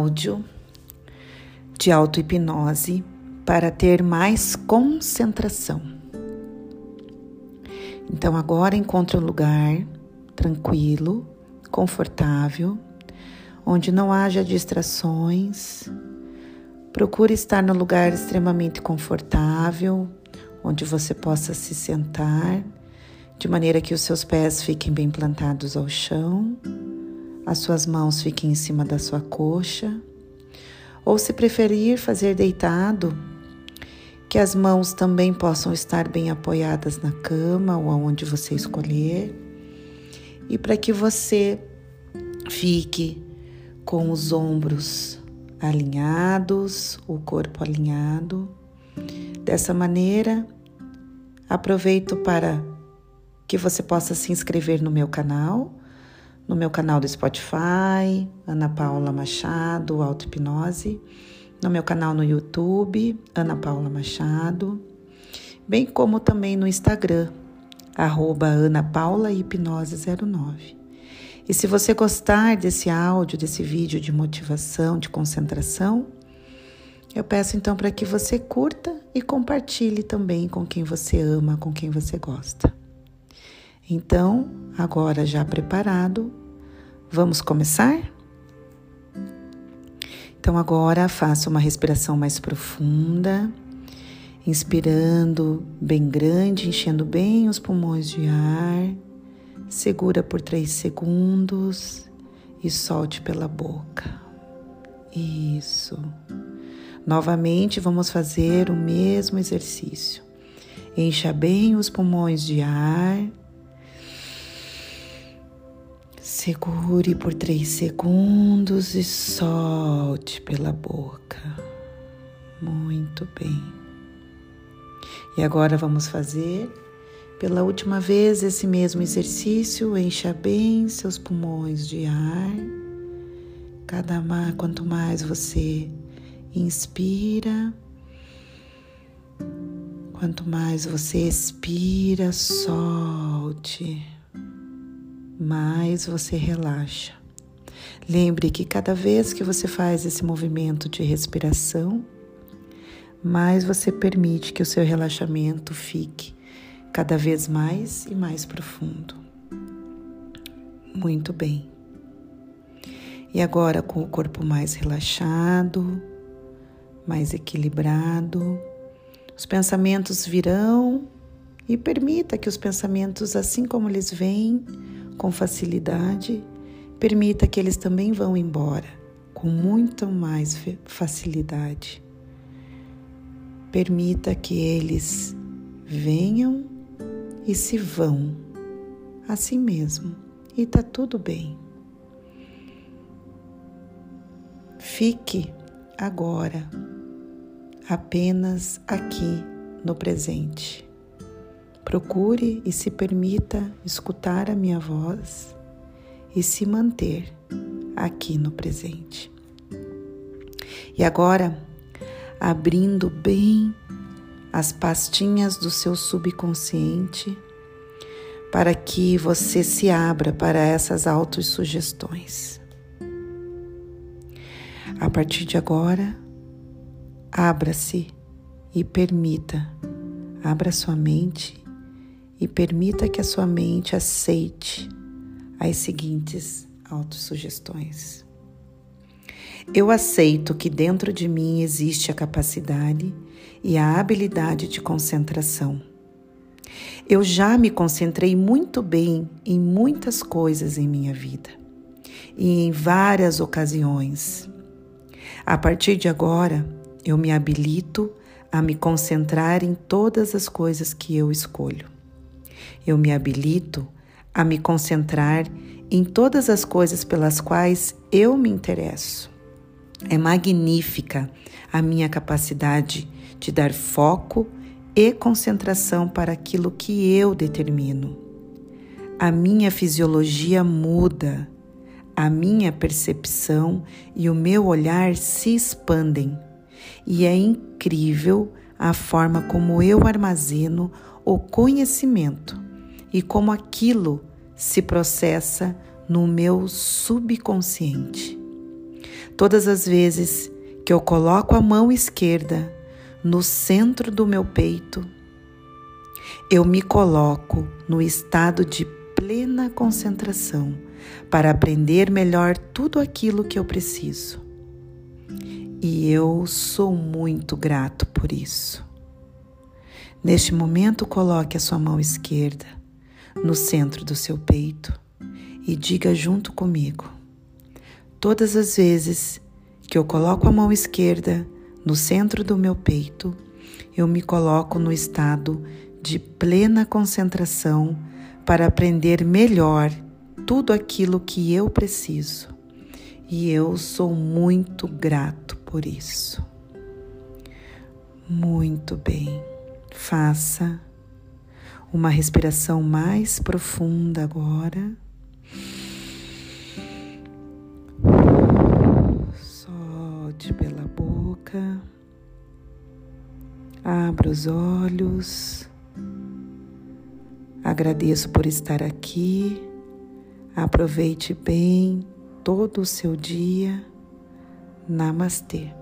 áudio de auto-hipnose para ter mais concentração. Então, agora encontre um lugar tranquilo, confortável, onde não haja distrações. Procure estar no lugar extremamente confortável, onde você possa se sentar, de maneira que os seus pés fiquem bem plantados ao chão, as suas mãos fiquem em cima da sua coxa, ou se preferir fazer deitado, que as mãos também possam estar bem apoiadas na cama ou aonde você escolher, e para que você fique com os ombros alinhados, o corpo alinhado. Dessa maneira, aproveito para que você possa se inscrever no meu canal, no meu canal do Spotify, Ana Paula Machado, Auto Hipnose, no meu canal no YouTube, Ana Paula Machado, bem como também no Instagram, arroba Ana Paula Hipnose 09. E se você gostar desse áudio, desse vídeo de motivação, de concentração, eu peço então para que você curta e compartilhe também com quem você ama, com quem você gosta. Então, agora já preparado, vamos começar? Então, agora faça uma respiração mais profunda, inspirando bem grande, enchendo bem os pulmões de ar. Segura por três segundos e solte pela boca. Isso. Novamente, vamos fazer o mesmo exercício. Encha bem os pulmões de ar Segure por três segundos e solte pela boca. Muito bem. E agora vamos fazer pela última vez esse mesmo exercício. Encha bem seus pulmões de ar. Cada mais, quanto mais você inspira, quanto mais você expira, solte mais você relaxa. Lembre que cada vez que você faz esse movimento de respiração, mais você permite que o seu relaxamento fique cada vez mais e mais profundo. Muito bem. E agora, com o corpo mais relaxado, mais equilibrado, os pensamentos virão e permita que os pensamentos, assim como eles vêm, com facilidade, permita que eles também vão embora com muito mais facilidade. Permita que eles venham e se vão assim mesmo, e tá tudo bem. Fique agora apenas aqui no presente. Procure e se permita escutar a minha voz e se manter aqui no presente. E agora, abrindo bem as pastinhas do seu subconsciente, para que você se abra para essas autossugestões. A partir de agora, abra-se e permita, abra sua mente e permita que a sua mente aceite as seguintes autossugestões. Eu aceito que dentro de mim existe a capacidade e a habilidade de concentração. Eu já me concentrei muito bem em muitas coisas em minha vida e em várias ocasiões. A partir de agora, eu me habilito a me concentrar em todas as coisas que eu escolho eu me habilito a me concentrar em todas as coisas pelas quais eu me interesso. É magnífica a minha capacidade de dar foco e concentração para aquilo que eu determino. A minha fisiologia muda, a minha percepção e o meu olhar se expandem, e é incrível a forma como eu armazeno o conhecimento e como aquilo se processa no meu subconsciente. Todas as vezes que eu coloco a mão esquerda no centro do meu peito, eu me coloco no estado de plena concentração para aprender melhor tudo aquilo que eu preciso. E eu sou muito grato por isso. Neste momento, coloque a sua mão esquerda no centro do seu peito e diga junto comigo: Todas as vezes que eu coloco a mão esquerda no centro do meu peito, eu me coloco no estado de plena concentração para aprender melhor tudo aquilo que eu preciso. E eu sou muito grato por isso. Muito bem. Faça uma respiração mais profunda agora. Solte pela boca. Abra os olhos. Agradeço por estar aqui. Aproveite bem todo o seu dia. Namastê.